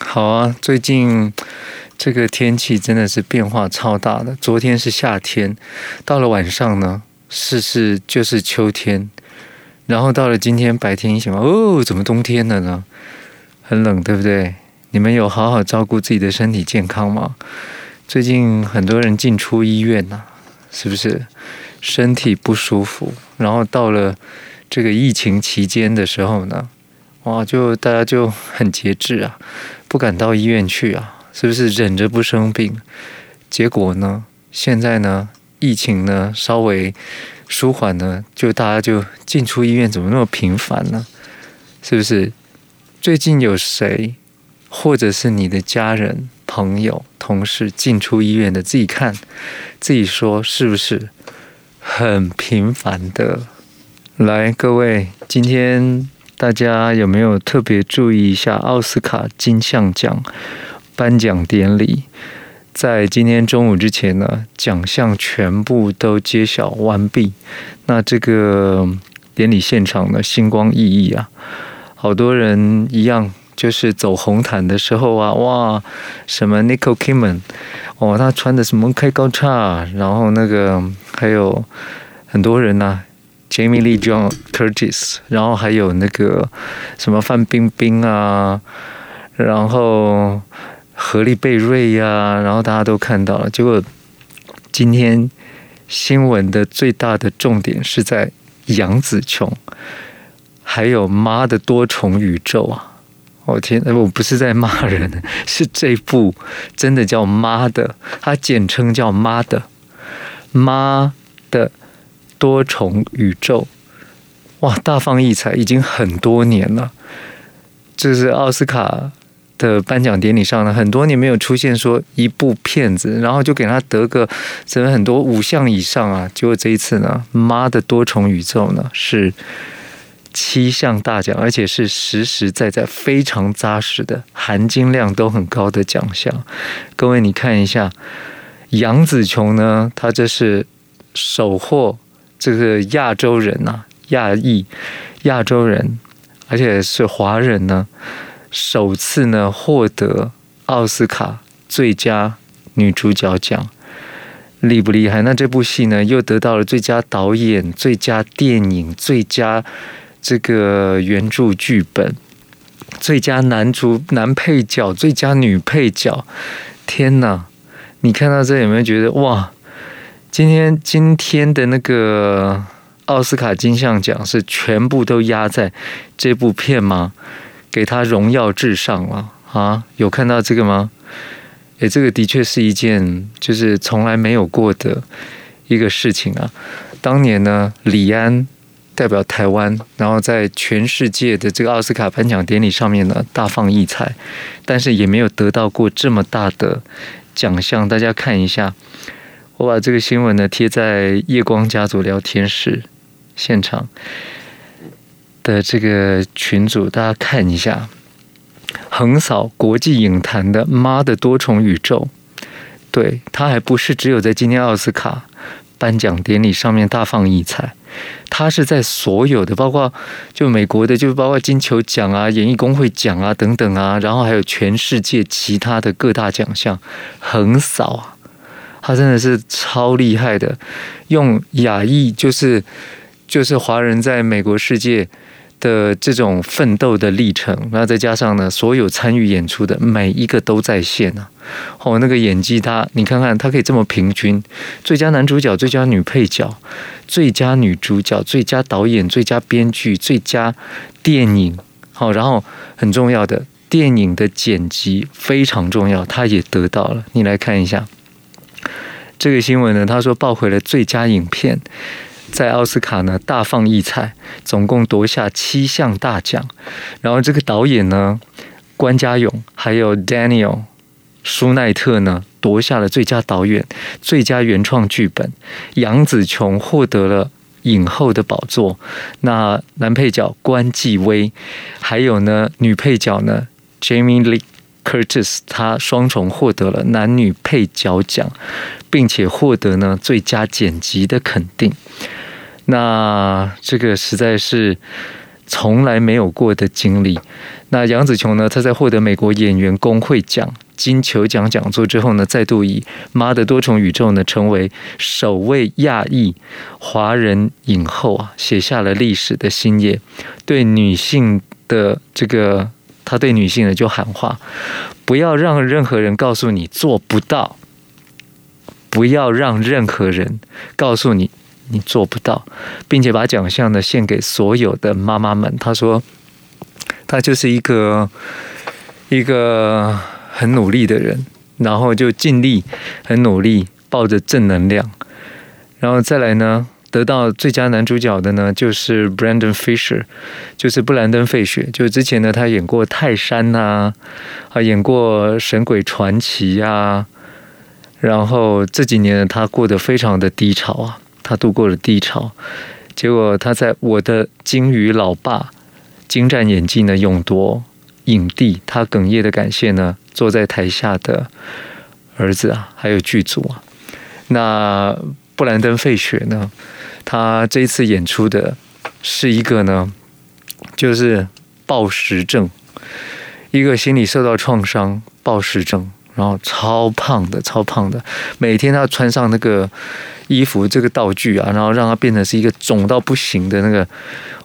好啊，最近这个天气真的是变化超大的。昨天是夏天，到了晚上呢，是是就是秋天，然后到了今天白天一醒，哦，怎么冬天了呢？很冷，对不对？你们有好好照顾自己的身体健康吗？最近很多人进出医院呐、是不是身体不舒服？然后到了这个疫情期间的时候呢，哇，就大家就很节制啊，不敢到医院去啊，是不是忍着不生病？结果呢，现在呢，疫情呢稍微舒缓呢，就大家就进出医院怎么那么频繁呢？是不是？最近有谁，或者是你的家人？朋友、同事进出医院的，自己看，自己说是不是很频繁的？来，各位，今天大家有没有特别注意一下奥斯卡金像奖颁奖典礼？在今天中午之前呢，奖项全部都揭晓完毕。那这个典礼现场呢，星光熠熠啊，好多人一样。就是走红毯的时候啊，哇，什么 Nicole k i m a n 哦，他穿的什么开高叉，然后那个还有很多人呐、，Jamie Lee John Curtis，然后还有那个什么范冰冰啊，然后荷莉贝瑞呀、然后大家都看到了。结果今天新闻的最大的重点是在杨紫琼，还有妈的多重宇宙啊。我、天，我不是在骂人，是这部真的叫妈的，它简称叫妈的，妈的多重宇宙，哇，大放异彩，已经很多年了。这是奥斯卡的颁奖典礼上呢，很多年没有出现说一部片子，然后就给他得个什么很多五项以上啊，结果这一次呢，妈的多重宇宙呢是。七项大奖，而且是实实在在、非常扎实的，含金量都很高的奖项。各位，你看一下，杨紫琼呢，她这是首获这个亚洲人呐、啊，亚裔亚洲人，而且是华人呢，首次呢获得奥斯卡最佳女主角奖，厉不厉害？那这部戏呢，又得到了最佳导演、最佳电影、最佳。这个原著剧本、最佳男主男配角、最佳女配角，天呐！你看到这有没有觉得哇？今天今天的那个奥斯卡金像奖是全部都压在这部片吗？给他荣耀至上了啊！有看到这个吗？诶，这个的确是一件就是从来没有过的一个事情啊！当年呢，李安。代表台湾，然后在全世界的这个奥斯卡颁奖典礼上面呢，大放异彩，但是也没有得到过这么大的奖项。大家看一下，我把这个新闻呢贴在夜光家族聊天室现场的这个群组，大家看一下，横扫国际影坛的《妈的多重宇宙》，对，他还不是只有在今天奥斯卡颁奖典礼上面大放异彩。他是在所有的，包括就美国的，就包括金球奖啊、演艺工会奖啊等等啊，然后还有全世界其他的各大奖项横扫啊，他真的是超厉害的，用亚裔就是就是华人在美国世界。的这种奋斗的历程，那再加上呢，所有参与演出的每一个都在线啊！哦，那个演技他，你看看他可以这么平均，最佳男主角、最佳女配角、最佳女主角、最佳导演、最佳编剧、最佳电影，好，然后很重要的电影的剪辑非常重要，他也得到了。你来看一下这个新闻呢，他说抱回了最佳影片。在奥斯卡呢大放异彩，总共夺下七项大奖。然后这个导演呢，关家永还有 Daniel 舒奈特呢夺下了最佳导演、最佳原创剧本。杨紫琼获得了影后的宝座。那男配角关继威，还有呢女配角呢 Jamie Lee Curtis，他双重获得了男女配角奖，并且获得呢最佳剪辑的肯定。那这个实在是从来没有过的经历。那杨紫琼呢？她在获得美国演员工会奖金球奖讲座之后呢，再度以《妈的多重宇宙》呢，成为首位亚裔华人影后啊，写下了历史的新页。对女性的这个，他对女性呢就喊话：不要让任何人告诉你做不到，不要让任何人告诉你。你做不到，并且把奖项呢献给所有的妈妈们。他说，他就是一个一个很努力的人，然后就尽力很努力，抱着正能量，然后再来呢，得到最佳男主角的呢就是 Brandon Fisher，就是布兰登·费雪。就之前呢，他演过《泰山》呐，啊，演过《神鬼传奇》呀，然后这几年他过得非常的低潮啊。他度过了低潮，结果他在我的鲸鱼老爸精湛演技呢，勇夺影帝。他哽咽的感谢呢，坐在台下的儿子啊，还有剧组啊。那布兰登·费雪呢，他这一次演出的是一个呢，就是暴食症，一个心理受到创伤，暴食症。然后超胖的，超胖的，每天他穿上那个衣服，这个道具啊，然后让他变成是一个肿到不行的那个。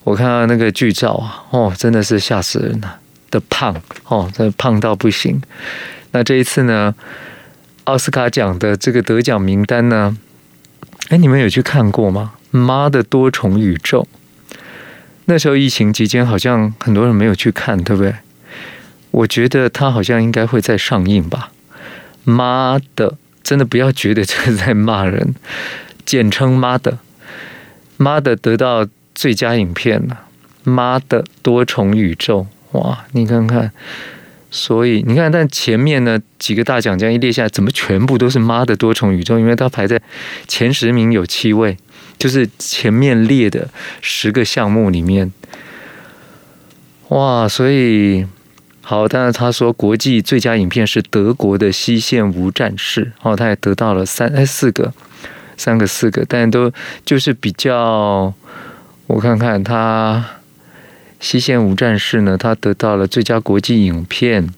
我看到那个剧照啊，哦，真的是吓死人了的胖哦，真的胖到不行。那这一次呢，奥斯卡奖的这个得奖名单呢，哎，你们有去看过吗？妈的多重宇宙。那时候疫情期间，好像很多人没有去看，对不对？我觉得他好像应该会再上映吧。妈的，真的不要觉得这是在骂人，简称妈的，妈的得到最佳影片了。妈的多重宇宙，哇，你看看，所以你看，但前面呢几个大奖这样一列下来，怎么全部都是妈的多重宇宙？因为它排在前十名有七位，就是前面列的十个项目里面，哇，所以。好，但是他说国际最佳影片是德国的《西线无战事》，哦，他也得到了三哎四个，三个四个，但都就是比较，我看看他《西线无战事》呢，他得到了最佳国际影片，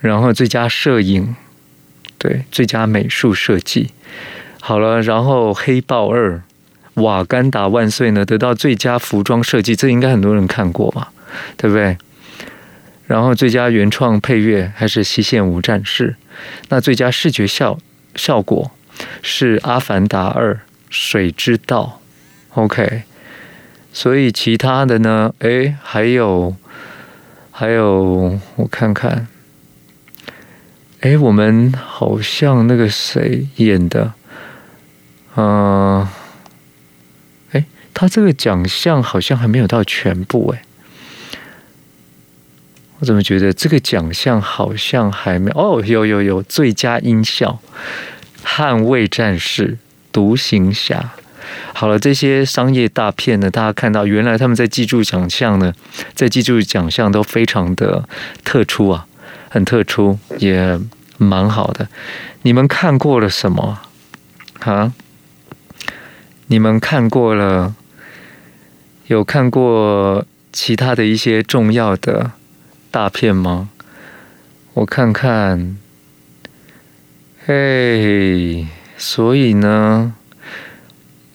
然后最佳摄影，对，最佳美术设计，好了，然后《黑豹二》瓦干达万岁呢，得到最佳服装设计，这应该很多人看过吧，对不对？然后最佳原创配乐还是《西线无战事》，那最佳视觉效效果是《阿凡达二：水之道》。OK，所以其他的呢？诶，还有还有，我看看，诶，我们好像那个谁演的，嗯，诶，他这个奖项好像还没有到全部诶。我怎么觉得这个奖项好像还没哦？有有有，最佳音效，《捍卫战士》、《独行侠》。好了，这些商业大片呢，大家看到原来他们在记住奖项呢，在记住奖项都非常的特殊啊，很特殊，也蛮好的。你们看过了什么啊？你们看过了？有看过其他的一些重要的？大片吗？我看看。嘿，所以呢，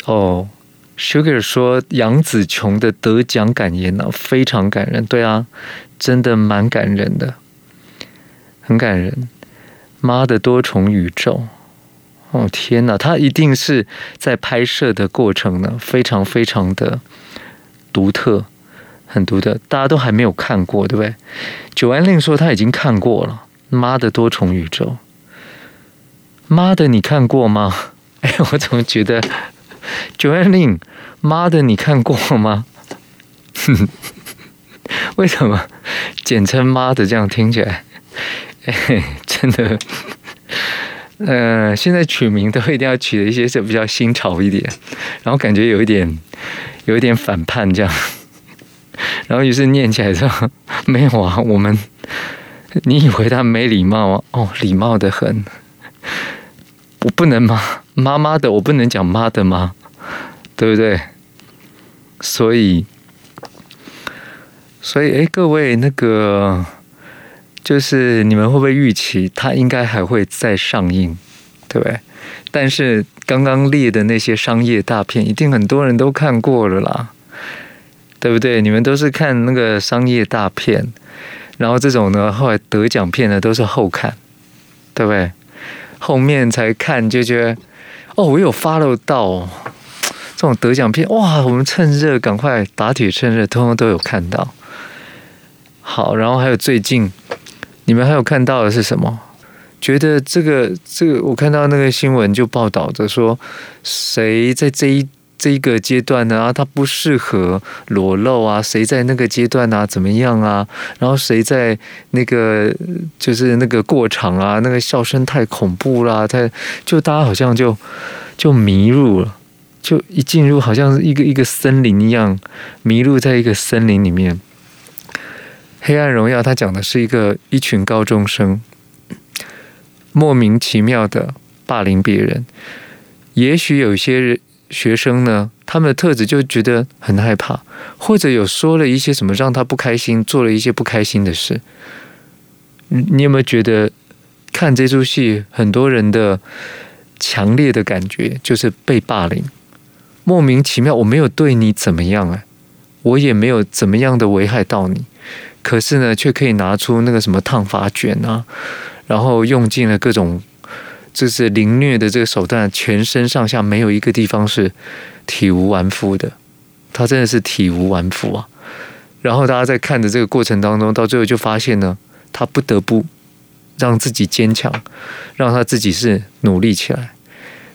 哦，Sugar 说杨紫琼的得奖感言呢，非常感人。对啊，真的蛮感人的，很感人。妈的多重宇宙，哦天哪，他一定是在拍摄的过程呢，非常非常的独特。很独特，大家都还没有看过，对不对？九安令说他已经看过了，《妈的多重宇宙》。妈的，你看过吗？哎，我怎么觉得九安令，妈的，你看过吗？哼，为什么 简称“妈的”这样听起来？哎，真的，呃，现在取名都一定要取的一些是比较新潮一点，然后感觉有一点，有一点反叛这样。然后于是念起来说：“没有啊，我们，你以为他没礼貌啊？哦，礼貌的很。我不能吗？妈妈的，我不能讲妈的吗？对不对？所以所以，哎，各位那个，就是你们会不会预期它应该还会再上映，对不对？但是刚刚列的那些商业大片，一定很多人都看过了啦，对不对？你们都是看那个商业大片，然后这种呢，后来得奖片呢，都是后看，对不对？后面才看就觉得，哦，我有 follow 到这种得奖片，哇，我们趁热赶快打铁趁热，通通都有看到。好，然后还有最近，你们还有看到的是什么？觉得这个这个，我看到那个新闻就报道着说，谁在这一这一个阶段呢？啊，他不适合裸露啊？谁在那个阶段啊？怎么样啊？然后谁在那个就是那个过场啊？那个笑声太恐怖啦！太就大家好像就就迷路了，就一进入好像是一个一个森林一样，迷路在一个森林里面。《黑暗荣耀》它讲的是一个一群高中生莫名其妙的霸凌别人。也许有些学生呢，他们的特质就觉得很害怕，或者有说了一些什么让他不开心，做了一些不开心的事。你有没有觉得看这出戏，很多人的强烈的感觉就是被霸凌，莫名其妙，我没有对你怎么样啊，我也没有怎么样的危害到你。可是呢，却可以拿出那个什么烫发卷啊，然后用尽了各种就是凌虐的这个手段，全身上下没有一个地方是体无完肤的，他真的是体无完肤啊。然后大家在看的这个过程当中，到最后就发现呢，他不得不让自己坚强，让他自己是努力起来。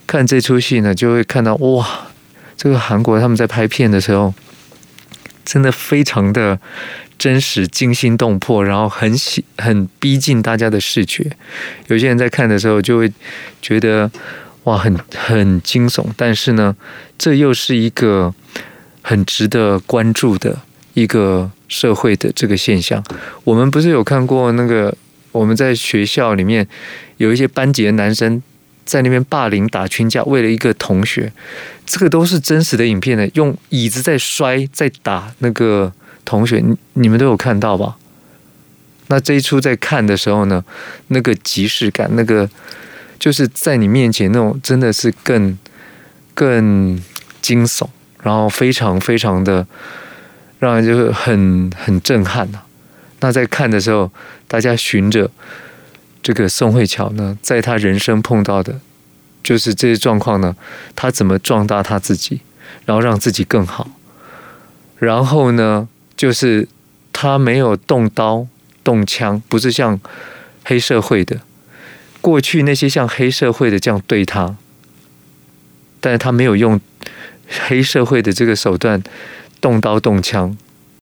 看这出戏呢，就会看到哇，这个韩国他们在拍片的时候，真的非常的。真实、惊心动魄，然后很喜、很逼近大家的视觉。有些人在看的时候就会觉得哇，很很惊悚。但是呢，这又是一个很值得关注的一个社会的这个现象。我们不是有看过那个我们在学校里面有一些班级的男生在那边霸凌、打群架，为了一个同学，这个都是真实的影片呢，用椅子在摔、在打那个。同学，你你们都有看到吧？那这一出在看的时候呢，那个即视感，那个就是在你面前那种，真的是更更惊悚，然后非常非常的让人就是很很震撼呐。那在看的时候，大家循着这个宋慧乔呢，在他人生碰到的，就是这些状况呢，他怎么壮大他自己，然后让自己更好，然后呢？就是他没有动刀动枪，不是像黑社会的过去那些像黑社会的这样对他，但是他没有用黑社会的这个手段动刀动枪，